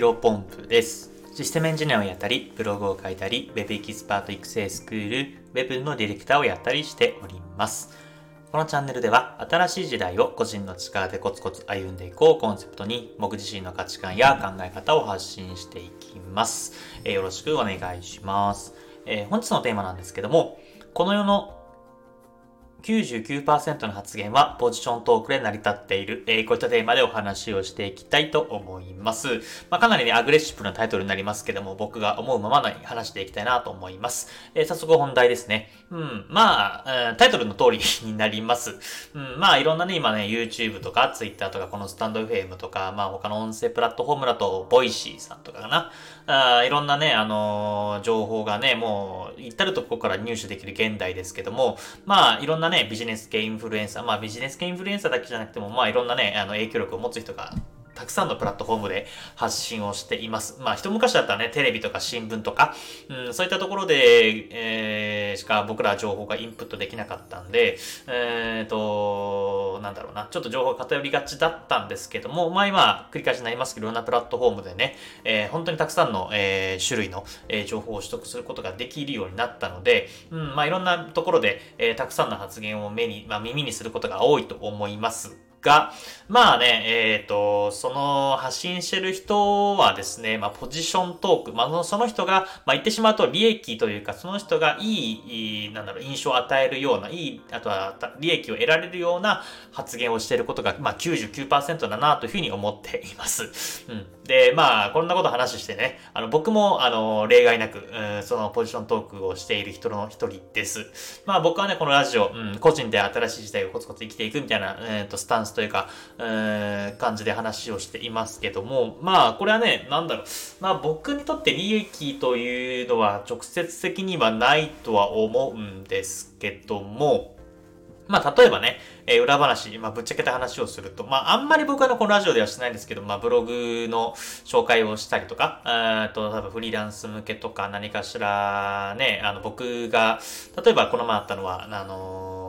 ヒロポンプです。システムエンジニアをやったり、ブログを書いたり、Web エキスパート育成スクール、Web のディレクターをやったりしております。このチャンネルでは、新しい時代を個人の力でコツコツ歩んでいこうコンセプトに、僕自身の価値観や考え方を発信していきます。えー、よろしくお願いします、えー、本日のテーマなんですけども、この世の99%の発言はポジショントークで成り立っている、えー、こういったテーマでお話をしていきたいと思います。まあ、かなりね、アグレッシブなタイトルになりますけども、僕が思うままに話していきたいなと思います。えー、早速本題ですね。うん、まあ、タイトルの通りになります。うん、まあ、いろんなね、今ね、YouTube とか Twitter とか、このスタンド FM とか、まあ、他の音声プラットフォームだと、 Voicy さんとかかな。あいろんなね、あのー、情報がね、もう、至るとこから入手できる現代ですけども、まあ、いろんなね、ビジネス系インフルエンサー、まあビジネス系インフルエンサーだけじゃなくても、まあいろんなね、あの影響力を持つ人がたくさんのプラットフォームで発信をしています。まあ、一昔だったらね、テレビとか新聞とか、うん、そういったところで、えー、しか僕ら情報がインプットできなかったんで、えっ、ー、と、なんだろうな、ちょっと情報が偏りがちだったんですけども、まあ今、繰り返しになりますけど、いろんなプラットフォームでね、えー、本当にたくさんの、えー、種類の、えー、情報を取得することができるようになったので、うん、まあいろんなところで、えー、たくさんの発言を目に、まあ耳にすることが多いと思います。が、まあね、えっ、ー、と、その発信してる人はですね、まあポジショントーク、まあその人が、まあ言ってしまうと利益というか、その人がいい、なんだろう、印象を与えるような、いい、あとは利益を得られるような発言をしていることが、まあ99%だなというふうに思っています。うん。で、まあ、こんなこと話してね、あの、僕も、あの、例外なく、うん、そのポジショントークをしている人の一人です。まあ僕はね、このラジオ、うん、個人で新しい時代をコツコツ生きていくみたいな、えっ、ー、と、スタンススというか、えー、感じで話をしていますけども、まあ、これはね、なんだろう。まあ、僕にとって利益というのは直接的にはないとは思うんですけども、まあ、例えばね、えー、裏話、まあ、ぶっちゃけた話をすると、まあ、あんまり僕はこのラジオではしてないんですけど、まあ、ブログの紹介をしたりとか、えっと、多分フリーランス向けとか何かしらね、あの、僕が、例えばこの前あったのは、あのー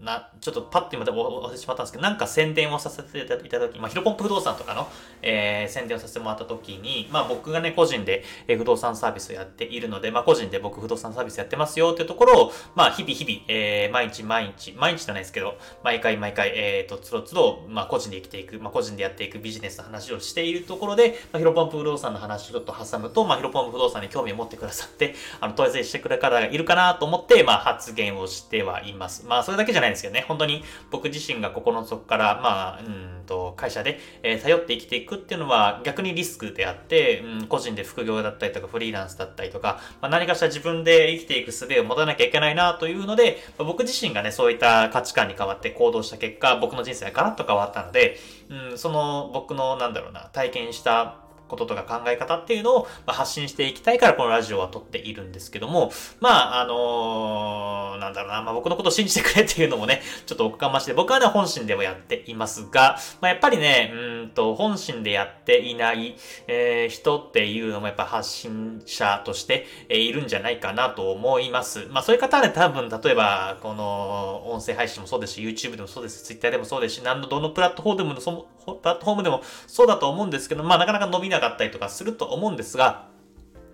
な、ちょっとパッと今忘れてしまったんですけど、なんか宣伝をさせていただいたとき、まあ、ヒロポンプ不動産とかの、えー、宣伝をさせてもらったときに、まあ、僕がね、個人で、えー、不動産サービスをやっているので、まあ、個人で僕不動産サービスやってますよっていうところを、まあ、日々日々、えー、毎日毎日、毎日じゃないですけど、毎回毎回、えー、と、つどつど、まあ、個人で生きていく、まあ、個人でやっていくビジネスの話をしているところで、まあ、ヒロポンプ不動産の話をちょっと挟むと、まあ、ヒロポンプ不動産に興味を持ってくださって、あの、問い合わせしてくれる方がいるかなと思って、まあ、発言をしてはいます。まあ、それだけじゃないんですけどね、本当に、僕自身がここの底から、まあ、うんと、会社で、えー、頼って生きていくっていうのは逆にリスクであって、うん、個人で副業だったりとかフリーランスだったりとか、まあ、何かしら自分で生きていく術を持たなきゃいけないなというので、まあ、僕自身がね、そういった価値観に変わって行動した結果、僕の人生がガラッと変わったので、うん、その僕の、なんだろうな、体験したこととか考え方っていうのを、発信していきたいからこのラジオは撮っているんですけども、まあ、あのー、なんだろうな、まあ僕のことを信じてくれっていうのもね、ちょっとおかましで、僕はね、本心ではやっていますが、まあやっぱりね、うんと、本心でやっていない、えー、人っていうのもやっぱ発信者として、えー、いるんじゃないかなと思います。まあそういう方はね、多分、例えば、この、音声配信もそうですし、YouTube でもそうですし、Twitter でもそうですし、何の、どのプラットフォームでも、そプラットフォームでもそうだと思うんですけど、まあなかなか伸びないかったりとかすると思うんですが、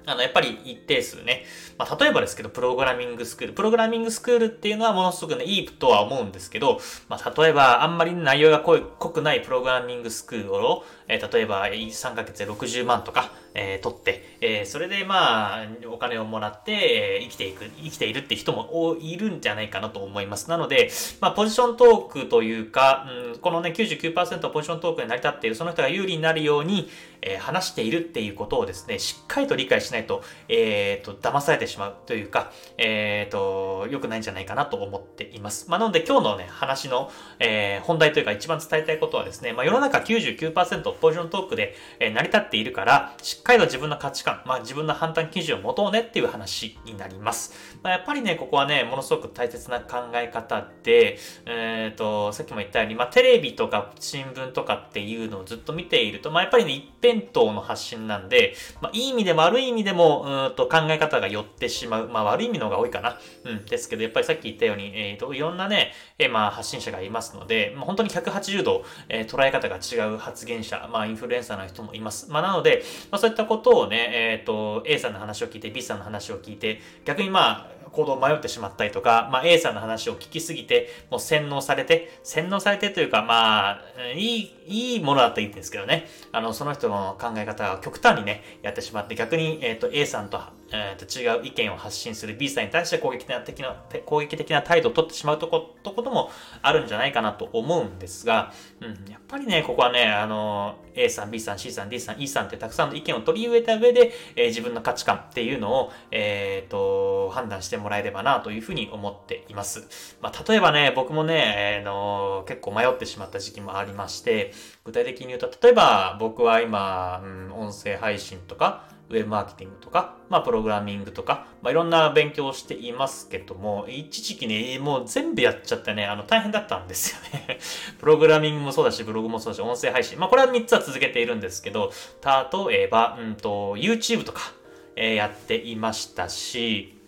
あの、やっぱり一定数ね。まあ、例えばですけど、プログラミングスクール。プログラミングスクールっていうのはものすごくね、いいとは思うんですけど、まあ、例えば、あんまり内容が濃くないプログラミングスクールを、えー、例えば、3ヶ月で60万とか、えー、取って、えー、それでまあ、お金をもらって、えー、生きていく、生きているって人もいるんじゃないかなと思います。なので、まあ、ポジショントークというか、うん、このね、99%ポジショントークに成り立っている、その人が有利になるように、えー、話しているっていうことをですね、しっかりと理解しないと、えー、と、騙されてしまうというか、えー、と、良くないんじゃないかなと思っています。まあ、なので今日のね、話の、えー、本題というか一番伝えたいことはですね、まあ、世の中99%ポジショントークで、え、成り立っているから、しっかりと自分の価値観、まあ自分の判断基準を持とうねっていう話になります。まあ、やっぱりね、ここはね、ものすごく大切な考え方で、えっ、と、さっきも言ったように、まあテレビとか新聞とかっていうのをずっと見ていると、まあやっぱりね、一辺倒の発信なんで、まあいい意味でも悪い意味でも、うんと考え方が寄ってしまう。まあ悪い意味の方が多いかな。うん、ですけど、やっぱりさっき言ったように、えっ、ー、と、いろんなね、えー、まあ発信者がいますので、まあ、本当に180度、えー、捉え方が違う発言者、まあインフルエンサーの人もいます。まあなので、まあそういったことをね、えっ、と、A さんの話を聞いて、B さんの話を聞いて、逆にまあ、行動を迷ってしまったりとか、まあ、A さんの話を聞きすぎて、もう洗脳されて、洗脳されてというか、まあ、いい、いいものだったらいいんですけどね。あの、その人の考え方が極端にね、やってしまって、逆に、えっ、ー、と、A さんと、えー、と違う意見を発信する B さんに対して攻撃的な、攻撃的な態度を取ってしまうとこと、こともあるんじゃないかなと思うんですが、うん、やっぱりね、ここはね、あの、A さん、B さん、C さん、D さん、E さんってたくさんの意見を取り入れた上で、えー、自分の価値観っていうのを、えっ、ー、と、判断してもらえればなというふうに思っています。まあ、例えばね、僕もね、えー、の結構迷ってしまった時期もありまして、具体的に言うと、例えば僕は今、うん、音声配信とか、ウェブマーケティングとか、まあ、プログラミングとか、まあ、いろんな勉強をしていますけども、一時期ね、もう全部やっちゃってね、あの、大変だったんですよね。プログラミングもそうだし、ブログもそうだし、音声配信。まあ、これは3つは続けているんですけど、例えば、うんと、YouTube とか、えー、やっていましたし、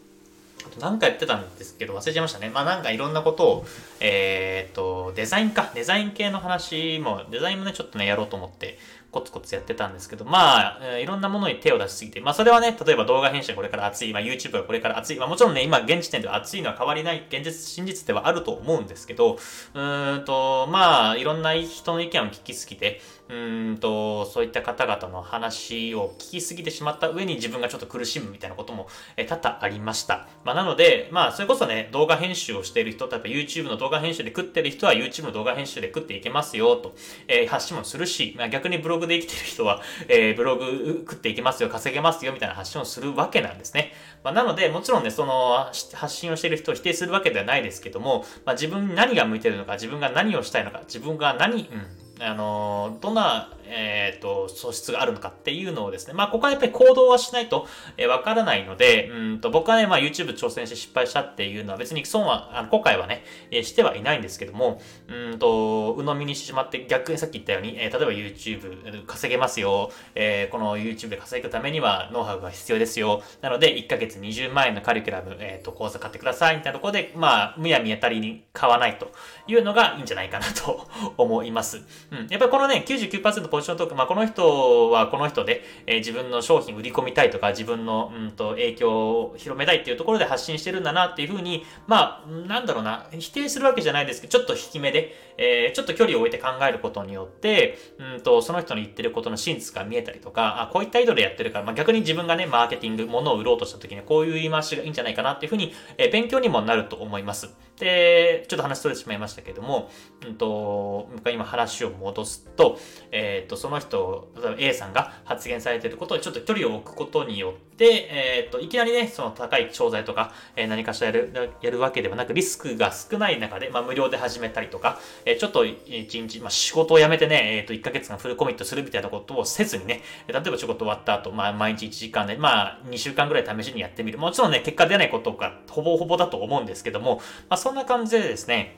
あと何かやってたんですけど忘れちゃいましたね。まあなんかいろんなことを、えー、っと、デザインか。デザイン系の話も、デザインもね、ちょっとね、やろうと思って、コツコツやってたんですけど、まあ、いろんなものに手を出しすぎて、まあそれはね、例えば動画編集これから熱い、まあ YouTube がこれから熱い、まあもちろんね、今現時点では熱いのは変わりない、現実、真実ではあると思うんですけど、うーんと、まあ、いろんな人の意見を聞きすぎて、うーんと、そういった方々の話を聞きすぎてしまった上に自分がちょっと苦しむみたいなことも、え多々ありました。まあ、なので、まあ、それこそね、動画編集をしている人、例えば YouTube の動画編集で食ってる人は YouTube の動画編集で食っていけますよ、と、えー、発信もするし、まあ、逆にブログで生きてる人は、えー、ブログ食っていけますよ、稼げますよ、みたいな発信をするわけなんですね。まあ、なので、もちろんね、その、発信をしている人を否定するわけではないですけども、まあ、自分に何が向いてるのか、自分が何をしたいのか、自分が何、うんあの、どんな、えっ、ー、と、素質があるのかっていうのをですね、まあ、ここはやっぱり行動はしないと、え、わからないので、うんと、僕はね、まあ、YouTube 挑戦して失敗したっていうのは別に損は、あの、後悔はね、え、してはいないんですけども、うんと、鵜呑みにしてしまって、逆にさっき言ったように、えー、例えば YouTube 稼げますよ、えー、この YouTube で稼ぐためにはノウハウが必要ですよ。なので、1ヶ月20万円のカリキュラム、えっ、と、講座買ってください、みたいなところで、まあ、むやみやたりに買わないというのがいいんじゃないかなと思います。うん。やっぱりこのね、99%ポジショントーク、まあ、この人はこの人で、えー、自分の商品売り込みたいとか、自分の、うんと、影響を広めたいっていうところで発信してるんだなっていうふうに、まあ、なんだろうな、否定するわけじゃないですけど、ちょっと引き目で、えー、ちょっと距離を置いて考えることによって、うんと、その人の言ってることの真実が見えたりとか、あ、こういった意図でやってるから、まあ、逆に自分がね、マーケティング、物を売ろうとした時にこういう言い回しがいいんじゃないかなっていうふうに、えー、勉強にもなると思います。で、ちょっと話それてしまいましたけども、うんと、今話を戻すと、えっ、ー、と、その人、例えば A さんが発言されていることにちょっと距離を置くことによって、えっ、ー、と、いきなりね、その高い商材とか、えー、何かしらやる、やるわけではなく、リスクが少ない中で、まあ、無料で始めたりとか、え、ちょっと一日、まあ、仕事を辞めてね、えっ、と、1ヶ月間フルコミットするみたいなことをせずにね、例えば仕事終わった後、まあ、毎日1時間で、まあ、2週間ぐらい試しにやってみる。もちろんね、結果出ないことがほぼほぼだと思うんですけども、まあ、そんな感じでですね、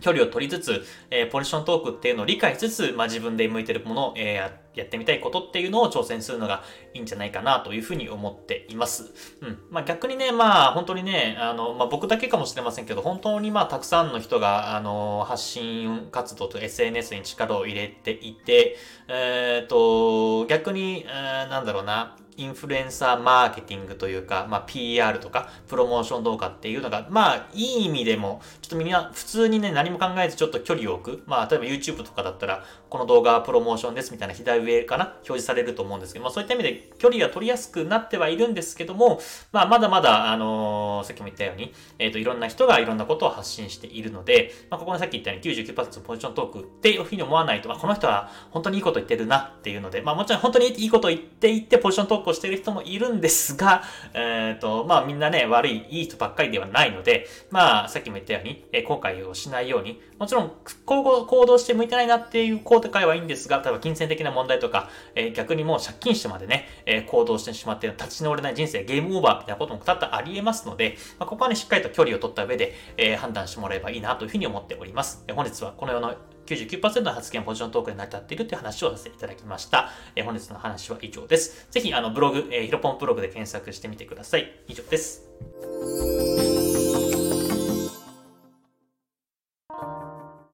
距離を取りつつ、えー、ポジショントークっていうのを理解しつつ、まあ、自分で向いてるものを、えー、やってみたいことっていうのを挑戦するのがいいんじゃないかなというふうに思っています。うん。まあ、逆にね、まあ、本当にね、あの、まあ、僕だけかもしれませんけど、本当にまあ、たくさんの人が、あの、発信活動と SNS に力を入れていて、えっ、ー、と、逆に、えー、なんだろうな、インフルエンサーマーケティングというか、まあ、PR とか、プロモーション動画っていうのが、まあ、いい意味でも、ちょっとみんな普通にね、何も考えずちょっと距離を置く。まあ、例えば YouTube とかだったら、この動画はプロモーションですみたいな左上かな表示されると思うんですけど、まあ、そういった意味で距離が取りやすくなってはいるんですけども、まあ、まだまだ、あのー、さっきも言ったように、えっ、ー、と、いろんな人がいろんなことを発信しているので、まあ、ここにさっき言ったように99%ポジショントークっていうふうに思わないと、まあ、この人は本当にいいこと言ってるなっていうので、まあ、もちろん本当にいいこと言っていって、ポジショントークをしている人もいるんですが、えっ、ー、と、まあみんなね、悪い、いい人ばっかりではないので、まあさっきも言ったように、えー、後悔をしないように、もちろん、行動して向いてないなっていう後悔はいいんですが、例えば金銭的な問題とか、えー、逆にもう借金してまでね、えー、行動してしまって立ち直れない人生、ゲームオーバーみたいなことも多々あり得ますので、まあ、ここはね、しっかりと距離を取った上で、えー、判断してもらえばいいなというふうに思っております。え、本日はこのような99%の発言ポジショントークで成り立っているという話をさせていただきました。え、本日の話は以上です。ぜひ、あの、ブログ、えー、ヒロポンブログで検索してみてください。以上です。